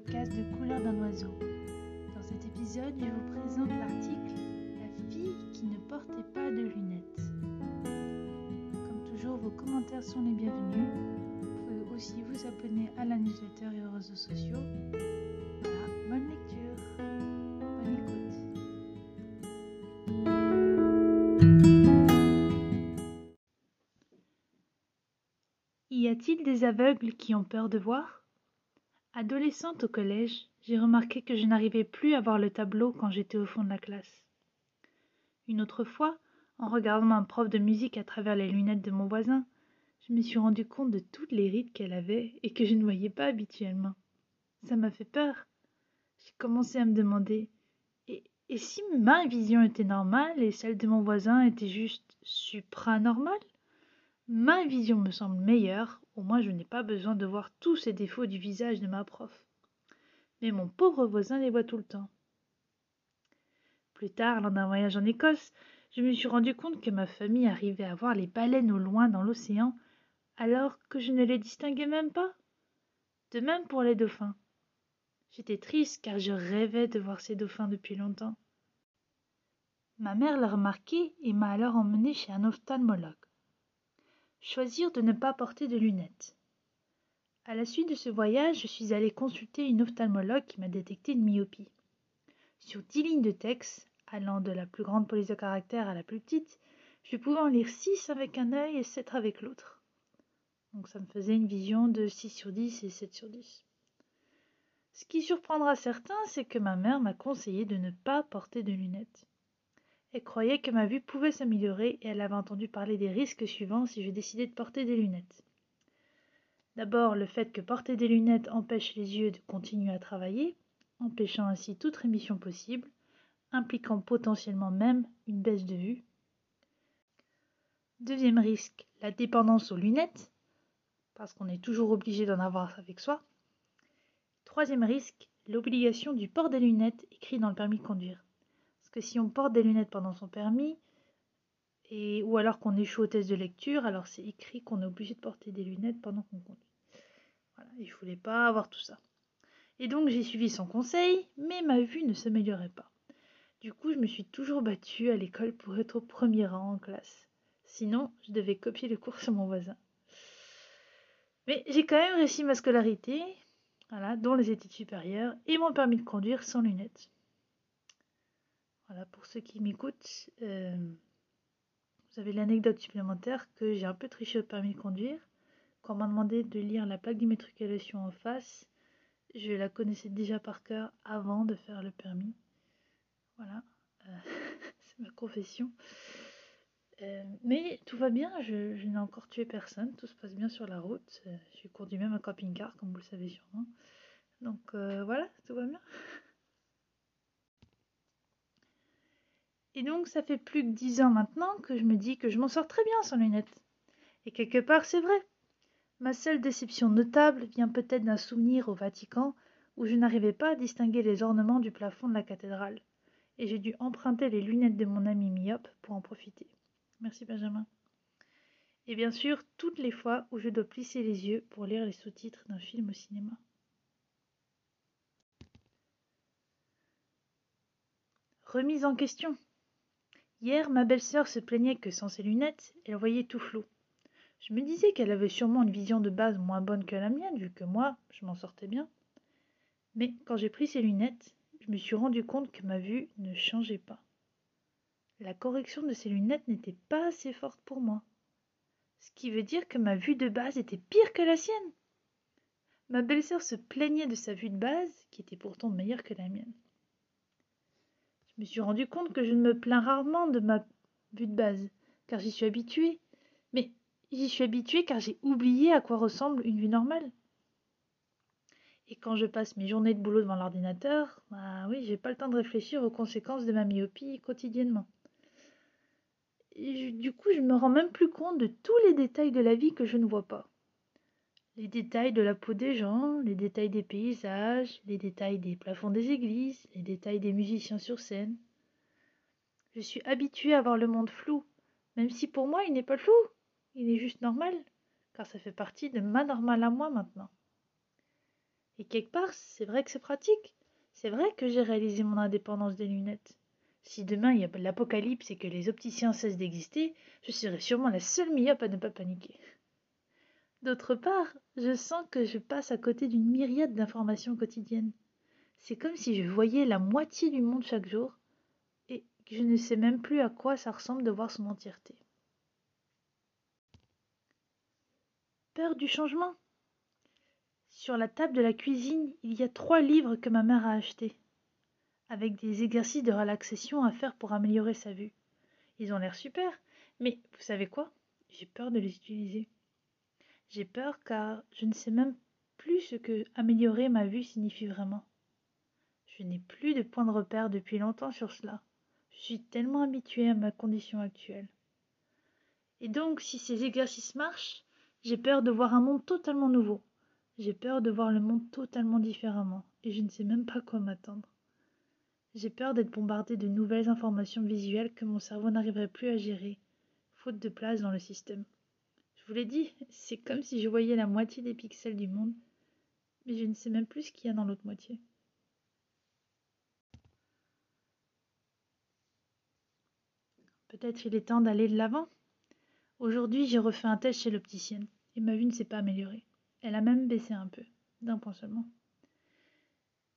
podcast de Couleur d'un oiseau. Dans cet épisode, je vous présente l'article La fille qui ne portait pas de lunettes. Comme toujours, vos commentaires sont les bienvenus. Vous pouvez aussi vous abonner à la newsletter et aux réseaux sociaux. Bonne lecture, bonne écoute. Y a-t-il des aveugles qui ont peur de voir? Adolescente au collège, j'ai remarqué que je n'arrivais plus à voir le tableau quand j'étais au fond de la classe. Une autre fois, en regardant un prof de musique à travers les lunettes de mon voisin, je me suis rendu compte de toutes les rides qu'elle avait et que je ne voyais pas habituellement. Ça m'a fait peur. J'ai commencé à me demander et, et si ma vision était normale et celle de mon voisin était juste supranormale? Ma vision me semble meilleure, au moins je n'ai pas besoin de voir tous ces défauts du visage de ma prof. Mais mon pauvre voisin les voit tout le temps. Plus tard, lors d'un voyage en Écosse, je me suis rendu compte que ma famille arrivait à voir les baleines au loin dans l'océan, alors que je ne les distinguais même pas. De même pour les dauphins. J'étais triste car je rêvais de voir ces dauphins depuis longtemps. Ma mère l'a remarqué et m'a alors emmené chez un ophtalmologue choisir de ne pas porter de lunettes. À la suite de ce voyage, je suis allée consulter une ophtalmologue qui m'a détecté une myopie. Sur dix lignes de texte, allant de la plus grande police de caractère à la plus petite, je pouvais en lire six avec un œil et sept avec l'autre. Donc ça me faisait une vision de 6 sur 10 et 7 sur 10. Ce qui surprendra certains, c'est que ma mère m'a conseillé de ne pas porter de lunettes. Elle croyait que ma vue pouvait s'améliorer et elle avait entendu parler des risques suivants si je décidais de porter des lunettes. D'abord, le fait que porter des lunettes empêche les yeux de continuer à travailler, empêchant ainsi toute rémission possible, impliquant potentiellement même une baisse de vue. Deuxième risque, la dépendance aux lunettes, parce qu'on est toujours obligé d'en avoir avec soi. Troisième risque, l'obligation du port des lunettes écrit dans le permis de conduire que si on porte des lunettes pendant son permis, et, ou alors qu'on échoue au test de lecture, alors c'est écrit qu'on est obligé de porter des lunettes pendant qu'on conduit. Voilà, il ne voulait pas avoir tout ça. Et donc j'ai suivi son conseil, mais ma vue ne s'améliorait pas. Du coup, je me suis toujours battue à l'école pour être au premier rang en classe. Sinon, je devais copier le cours sur mon voisin. Mais j'ai quand même réussi ma scolarité, voilà, dont les études supérieures, et mon permis de conduire sans lunettes. Voilà, pour ceux qui m'écoutent, euh, vous avez l'anecdote supplémentaire que j'ai un peu triché au permis de conduire. Quand on m'a demandé de lire la plaque d'immatriculation en face, je la connaissais déjà par cœur avant de faire le permis. Voilà, euh, c'est ma confession. Euh, mais tout va bien, je, je n'ai encore tué personne, tout se passe bien sur la route. J'ai conduit même un camping-car, comme vous le savez sûrement. Donc voilà, tout va bien. Et donc, ça fait plus que dix ans maintenant que je me dis que je m'en sors très bien sans lunettes. Et quelque part, c'est vrai. Ma seule déception notable vient peut-être d'un souvenir au Vatican où je n'arrivais pas à distinguer les ornements du plafond de la cathédrale. Et j'ai dû emprunter les lunettes de mon ami myope pour en profiter. Merci Benjamin. Et bien sûr, toutes les fois où je dois plisser les yeux pour lire les sous-titres d'un film au cinéma. Remise en question. Hier, ma belle-sœur se plaignait que sans ses lunettes, elle voyait tout flou. Je me disais qu'elle avait sûrement une vision de base moins bonne que la mienne, vu que moi, je m'en sortais bien. Mais quand j'ai pris ses lunettes, je me suis rendu compte que ma vue ne changeait pas. La correction de ses lunettes n'était pas assez forte pour moi. Ce qui veut dire que ma vue de base était pire que la sienne. Ma belle-sœur se plaignait de sa vue de base, qui était pourtant meilleure que la mienne. Je me suis rendu compte que je me plains rarement de ma vue de base, car j'y suis habituée. Mais j'y suis habituée car j'ai oublié à quoi ressemble une vue normale. Et quand je passe mes journées de boulot devant l'ordinateur, bah oui, j'ai pas le temps de réfléchir aux conséquences de ma myopie quotidiennement. Et du coup, je me rends même plus compte de tous les détails de la vie que je ne vois pas les détails de la peau des gens, les détails des paysages, les détails des plafonds des églises, les détails des musiciens sur scène. Je suis habituée à voir le monde flou, même si pour moi il n'est pas flou, il est juste normal, car ça fait partie de ma normale à moi maintenant. Et quelque part, c'est vrai que c'est pratique. C'est vrai que j'ai réalisé mon indépendance des lunettes. Si demain il y a l'apocalypse et que les opticiens cessent d'exister, je serai sûrement la seule myope à ne pas paniquer. D'autre part, je sens que je passe à côté d'une myriade d'informations quotidiennes. C'est comme si je voyais la moitié du monde chaque jour et que je ne sais même plus à quoi ça ressemble de voir son entièreté. Peur du changement Sur la table de la cuisine, il y a trois livres que ma mère a achetés avec des exercices de relaxation à faire pour améliorer sa vue. Ils ont l'air super, mais vous savez quoi? J'ai peur de les utiliser. J'ai peur car je ne sais même plus ce que améliorer ma vue signifie vraiment. Je n'ai plus de point de repère depuis longtemps sur cela. Je suis tellement habituée à ma condition actuelle. Et donc, si ces exercices marchent, j'ai peur de voir un monde totalement nouveau. J'ai peur de voir le monde totalement différemment, et je ne sais même pas quoi m'attendre. J'ai peur d'être bombardée de nouvelles informations visuelles que mon cerveau n'arriverait plus à gérer, faute de place dans le système. Vous l'ai dit, c'est comme si je voyais la moitié des pixels du monde, mais je ne sais même plus ce qu'il y a dans l'autre moitié. Peut-être il est temps d'aller de l'avant. Aujourd'hui, j'ai refait un test chez l'opticienne et ma vue ne s'est pas améliorée. Elle a même baissé un peu, d'un point seulement.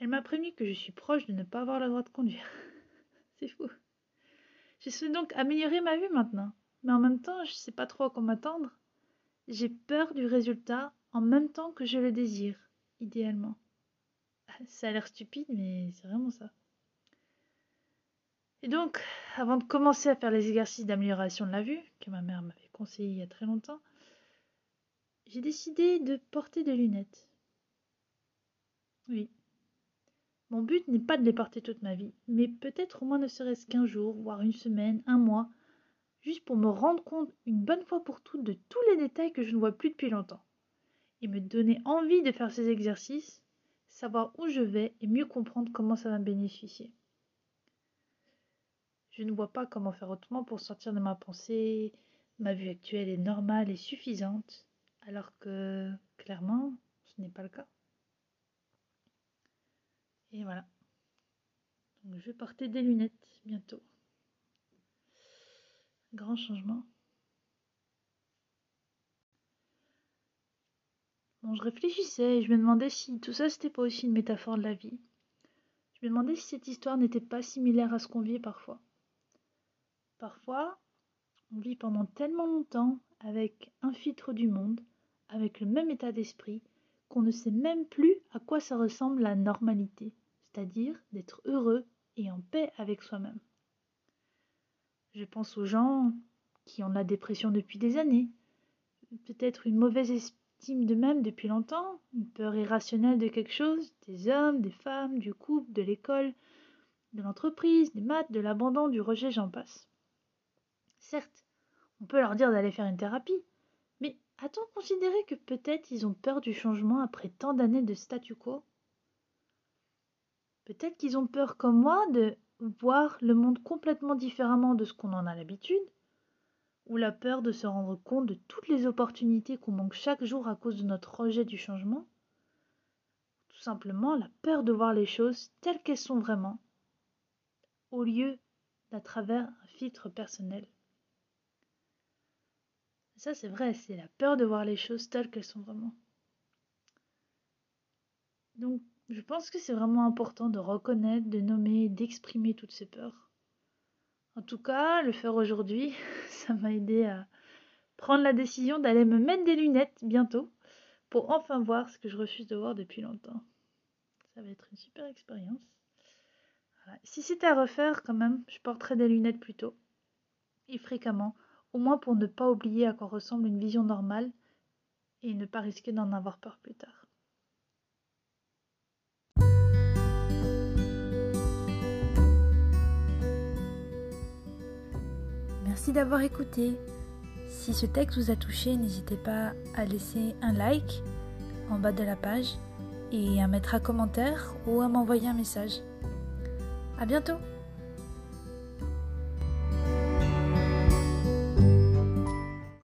Elle m'a prévenu que je suis proche de ne pas avoir le droit de conduire. C'est fou. Je souhaite donc améliorer ma vue maintenant. Mais en même temps, je ne sais pas trop à quoi m'attendre. J'ai peur du résultat en même temps que je le désire, idéalement. Ça a l'air stupide, mais c'est vraiment ça. Et donc, avant de commencer à faire les exercices d'amélioration de la vue, que ma mère m'avait conseillé il y a très longtemps, j'ai décidé de porter des lunettes. Oui, mon but n'est pas de les porter toute ma vie, mais peut-être au moins ne serait-ce qu'un jour, voire une semaine, un mois, juste pour me rendre compte une bonne fois pour toutes de tous les détails que je ne vois plus depuis longtemps, et me donner envie de faire ces exercices, savoir où je vais et mieux comprendre comment ça va me bénéficier. Je ne vois pas comment faire autrement pour sortir de ma pensée, ma vue actuelle est normale et suffisante, alors que clairement, ce n'est pas le cas. Et voilà. Je vais porter des lunettes bientôt. Grand changement. Bon, je réfléchissais et je me demandais si tout ça c'était pas aussi une métaphore de la vie. Je me demandais si cette histoire n'était pas similaire à ce qu'on vit parfois. Parfois, on vit pendant tellement longtemps avec un filtre du monde, avec le même état d'esprit, qu'on ne sait même plus à quoi ça ressemble la normalité c'est-à-dire d'être heureux et en paix avec soi-même. Je pense aux gens qui ont la dépression depuis des années, peut-être une mauvaise estime d'eux-mêmes depuis longtemps, une peur irrationnelle de quelque chose, des hommes, des femmes, du couple, de l'école, de l'entreprise, des maths, de l'abandon, du rejet, j'en passe. Certes, on peut leur dire d'aller faire une thérapie, mais a-t-on considéré que peut-être ils ont peur du changement après tant d'années de statu quo? Peut-être qu'ils ont peur comme moi de voir le monde complètement différemment de ce qu'on en a l'habitude, ou la peur de se rendre compte de toutes les opportunités qu'on manque chaque jour à cause de notre rejet du changement, tout simplement la peur de voir les choses telles qu'elles sont vraiment, au lieu d'à travers un filtre personnel. Ça c'est vrai, c'est la peur de voir les choses telles qu'elles sont vraiment. Donc je pense que c'est vraiment important de reconnaître, de nommer, d'exprimer toutes ces peurs. En tout cas, le faire aujourd'hui, ça m'a aidé à prendre la décision d'aller me mettre des lunettes bientôt pour enfin voir ce que je refuse de voir depuis longtemps. Ça va être une super expérience. Si c'était à refaire, quand même, je porterais des lunettes plus tôt et fréquemment, au moins pour ne pas oublier à quoi ressemble une vision normale et ne pas risquer d'en avoir peur plus tard. Merci d'avoir écouté. Si ce texte vous a touché, n'hésitez pas à laisser un like en bas de la page et à mettre un commentaire ou à m'envoyer un message. À bientôt!